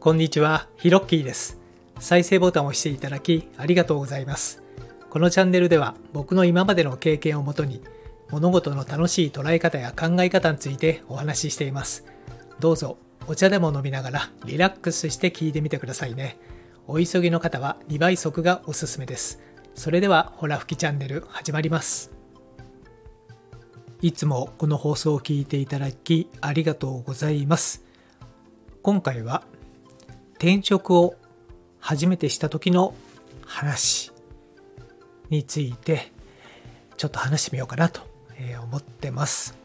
こんにちは、ヒロッキーです。再生ボタンを押していただきありがとうございます。このチャンネルでは僕の今までの経験をもとに物事の楽しい捉え方や考え方についてお話ししています。どうぞお茶でも飲みながらリラックスして聞いてみてくださいね。お急ぎの方は2倍速がおすすめです。それではほら吹きチャンネル始まります。いつもこの放送を聞いていただきありがとうございます。今回は転職を初めてした時の話についてちょっと話してみようかなと思ってます。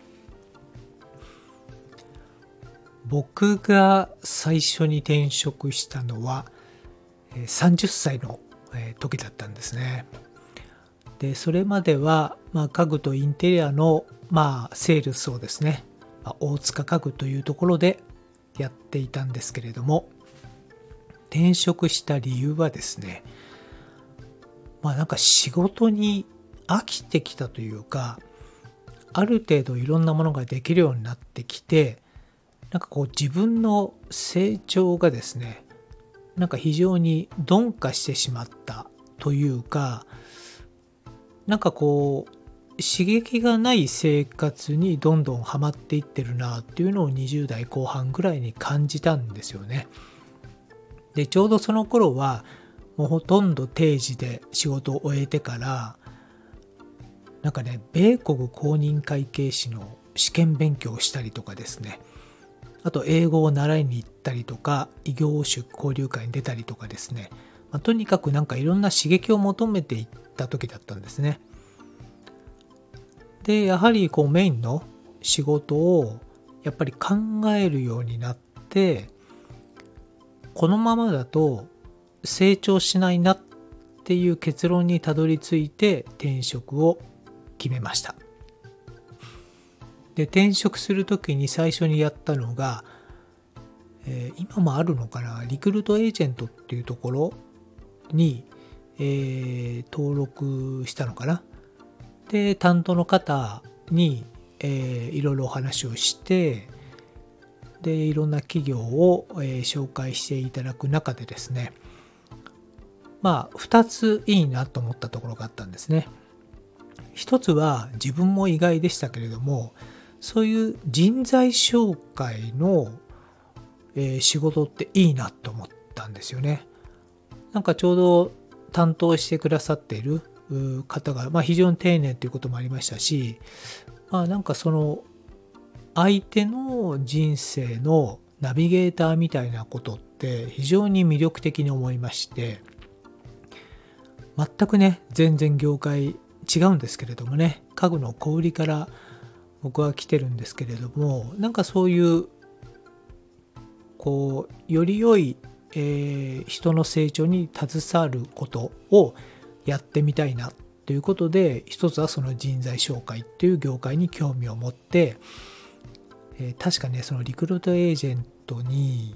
僕が最初に転職したのは30歳の時だったんですね。でそれまでは、まあ、家具とインテリアの、まあ、セールスをですね、まあ、大塚家具というところでやっていたんですけれども転職した理由はですねまあなんか仕事に飽きてきたというかある程度いろんなものができるようになってきてなんかこう自分の成長がですねなんか非常に鈍化してしまったというかなんかこう刺激がない生活にどんどんハマっていってるなっていうのを20代後半ぐらいに感じたんですよね。でちょうどその頃はもうほとんど定時で仕事を終えてからなんかね米国公認会計士の試験勉強をしたりとかですねあと英語を習いに行ったりとか異業種交流会に出たりとかですね、まあ、とにかくなんかいろんな刺激を求めていった時だったんですね。でやはりこうメインの仕事をやっぱり考えるようになってこのままだと成長しないなっていう結論にたどり着いて転職を決めました。で転職する時に最初にやったのが、えー、今もあるのかなリクルートエージェントっていうところに、えー、登録したのかな。で担当の方に、えー、いろいろお話をしてでいろんな企業を、えー、紹介していただく中でですねまあ2ついいなと思ったところがあったんですね。一つは自分も意外でしたけれどもそういう人材紹介の、えー、仕事っていいなと思ったんですよね。なんかちょうど担当してくださっている方が、まあ、非常に丁寧ということもありましたし、まあ、なんかその相手の人生のナビゲーターみたいなことって非常に魅力的に思いまして全くね全然業界違うんですけれどもね家具の小売りから僕は来てるんですけれどもなんかそういうこうより良い、えー、人の成長に携わることをやってみたいなということで一つはその人材紹介っていう業界に興味を持って、えー、確かねそのリクルートエージェントに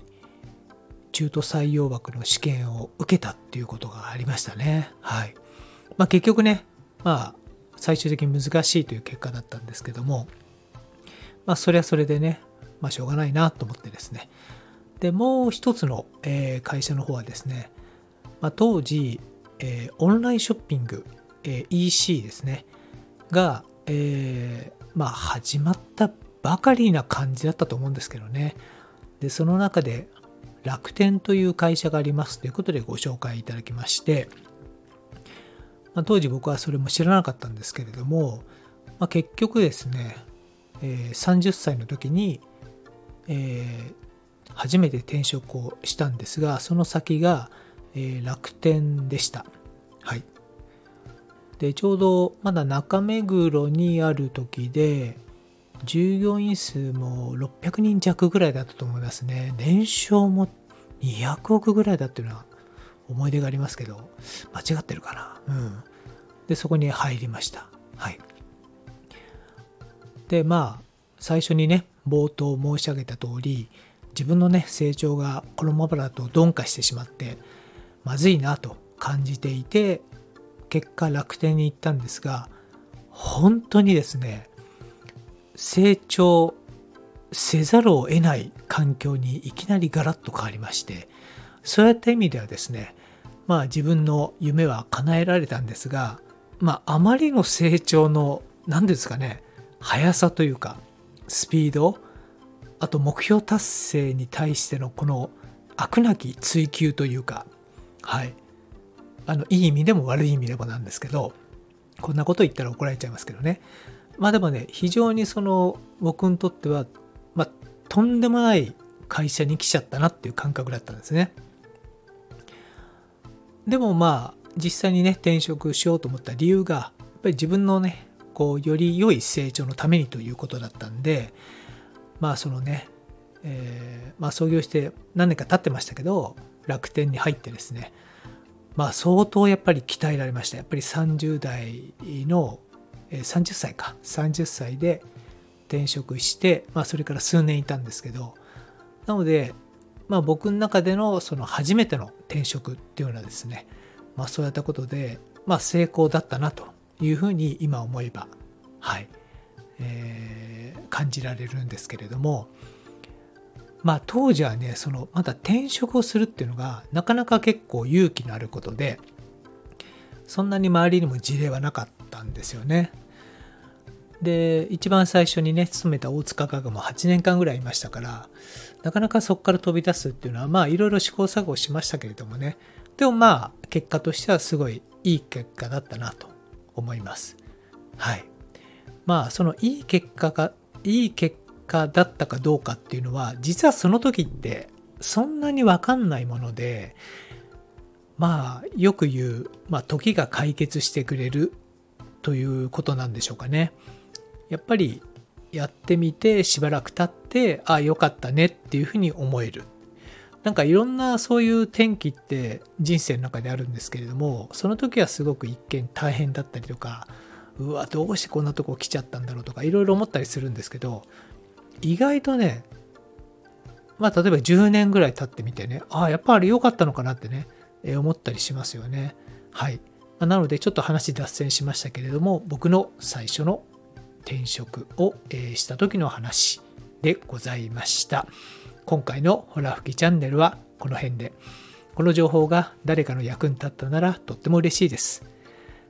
中途採用枠の試験を受けたっていうことがありましたね。はい。まあ結局ねまあ最終的に難しいという結果だったんですけどもまあそれはそれでねまあしょうがないなと思ってですね。でもう一つの、えー、会社の方はですね、まあ、当時えー、オンラインショッピング、えー、EC ですねが、えー、まあ始まったばかりな感じだったと思うんですけどねでその中で楽天という会社がありますということでご紹介いただきまして、まあ、当時僕はそれも知らなかったんですけれども、まあ、結局ですね、えー、30歳の時に、えー、初めて転職をしたんですがその先がえー、楽天でした。はい。で、ちょうどまだ中目黒にある時で、従業員数も600人弱ぐらいだったと思いますね。年商も200億ぐらいだっていうのは思い出がありますけど、間違ってるかな？うん。で、そこに入りました。はい。で、まあ、最初にね、冒頭申し上げた通り、自分のね、成長がこのままだと鈍化してしまって、まずいなと感じていて結果楽天に行ったんですが本当にですね成長せざるを得ない環境にいきなりガラッと変わりましてそういった意味ではですねまあ自分の夢は叶えられたんですがまああまりの成長の何ですかね速さというかスピードあと目標達成に対してのこの飽くなき追求というかはい。あのいい意味でも悪い意味でもなんですけどこんなこと言ったら怒られちゃいますけどね。まあでもね非常にその僕にとってはまあとんでもない会社に来ちゃったなっていう感覚だったんですね。でもまあ実際にね転職しようと思った理由がやっぱり自分のねこうより良い成長のためにということだったんでまあそのね、えー、まあ創業して何年か経ってましたけど楽天に入ってですねまあ相当やっぱり鍛えられました。やっぱり30代の30歳か。30歳で転職して、まあ、それから数年いたんですけどなので、まあ、僕の中でのその初めての転職っていうのはですね、まあ、そういったことで、まあ、成功だったなというふうに今思えばはい、えー、感じられるんですけれどもまあ当時はねそのまだ転職をするっていうのがなかなか結構勇気のあることでそんなに周りにも事例はなかっったんですよね。で一番最初にね勤めた大塚家具も8年間ぐらいいましたからなかなかそこから飛び出すっていうのはまあいろいろ試行錯誤しましたけれどもね。でもまあ結果としてはすごいいい結果だったなと思います。はい。まあそのいい結果がいい結果だったかどうかっていうのは実はその時ってそんなにわかんないものでまあよく言う、まあ、時が解決してくれるということなんでしょうかね。やっぱりやってみてしばらく経ってああよかったねっていうふうに思える。なんかいろんなそういう転機って人生の中であるんですけれどもその時はすごく一見大変だったりとかうわどうしてこんなとこ来ちゃったんだろうとかいろいろ思ったりするんですけど意外とねまあ例えば10年ぐらい経ってみてねああやっぱあれ良かったのかなってね思ったりしますよね。はい。なのでちょっと話脱線しましたけれども僕の最初の転職をした時の話でございました。今回のホラ吹きチャンネルはこの辺で。この情報が誰かの役に立ったならとっても嬉しいです。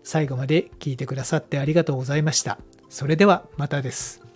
最後まで聞いてくださってありがとうございました。それではまたです。